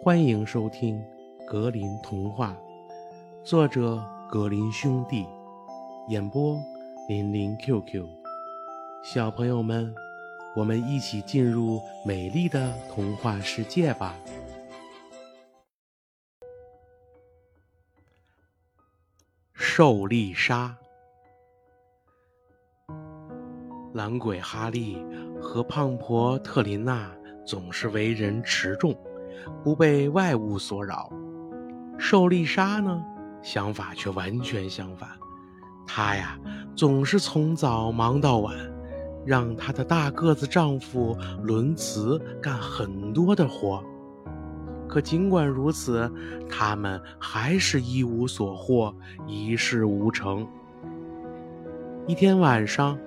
欢迎收听《格林童话》，作者格林兄弟，演播林林 QQ。小朋友们，我们一起进入美丽的童话世界吧！兽丽莎，懒鬼哈利和胖婆特琳娜总是为人持重。不被外物所扰，受丽莎呢，想法却完全相反。她呀，总是从早忙到晚，让她的大个子丈夫伦茨干很多的活。可尽管如此，他们还是一无所获，一事无成。一天晚上，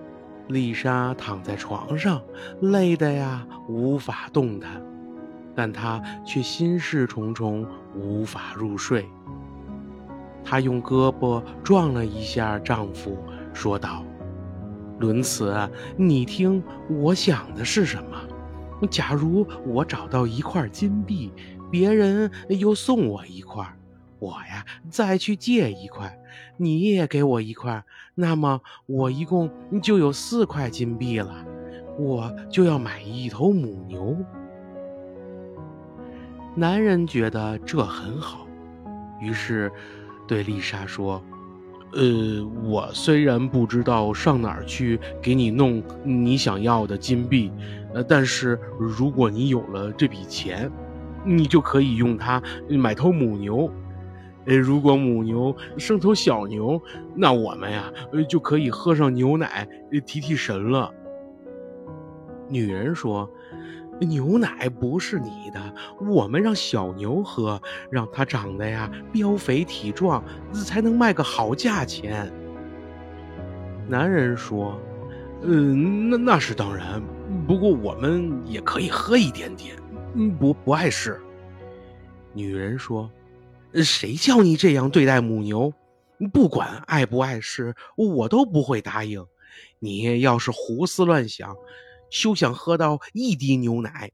丽莎躺在床上，累得呀，无法动弹。但她却心事重重，无法入睡。她用胳膊撞了一下丈夫，说道：“伦茨，你听，我想的是什么？假如我找到一块金币，别人又送我一块，我呀再去借一块，你也给我一块，那么我一共就有四块金币了，我就要买一头母牛。”男人觉得这很好，于是对丽莎说：“呃，我虽然不知道上哪儿去给你弄你想要的金币，呃，但是如果你有了这笔钱，你就可以用它买头母牛。呃，如果母牛生头小牛，那我们呀，就可以喝上牛奶提提神了。”女人说。牛奶不是你的，我们让小牛喝，让它长得呀膘肥体壮，才能卖个好价钱。男人说：“嗯，那那是当然，不过我们也可以喝一点点，不不碍事。”女人说：“谁叫你这样对待母牛？不管碍不碍事，我都不会答应。你要是胡思乱想。”休想喝到一滴牛奶！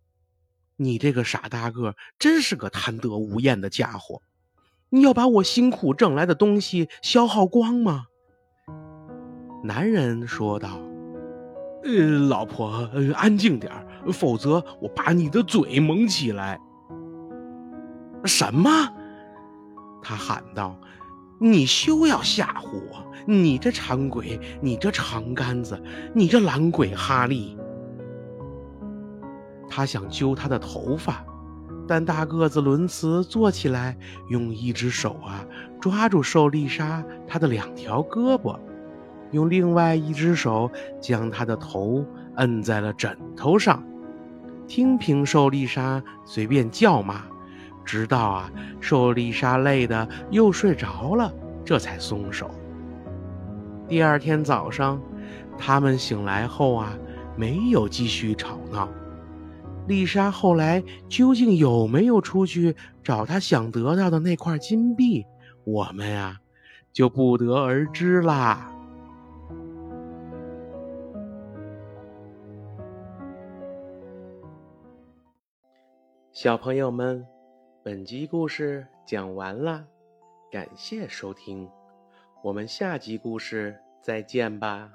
你这个傻大个，真是个贪得无厌的家伙！你要把我辛苦挣来的东西消耗光吗？男人说道：“呃，老婆，安静点否则我把你的嘴蒙起来。”什么？他喊道：“你休要吓唬我！你这馋鬼，你这长杆子，你这懒鬼哈利！”他想揪她的头发，但大个子伦茨坐起来，用一只手啊抓住受丽莎她的两条胳膊，用另外一只手将她的头摁在了枕头上，听凭受丽莎随便叫骂，直到啊受丽莎累得又睡着了，这才松手。第二天早上，他们醒来后啊，没有继续吵闹。丽莎后来究竟有没有出去找她想得到的那块金币？我们呀，就不得而知啦。小朋友们，本集故事讲完啦，感谢收听，我们下集故事再见吧。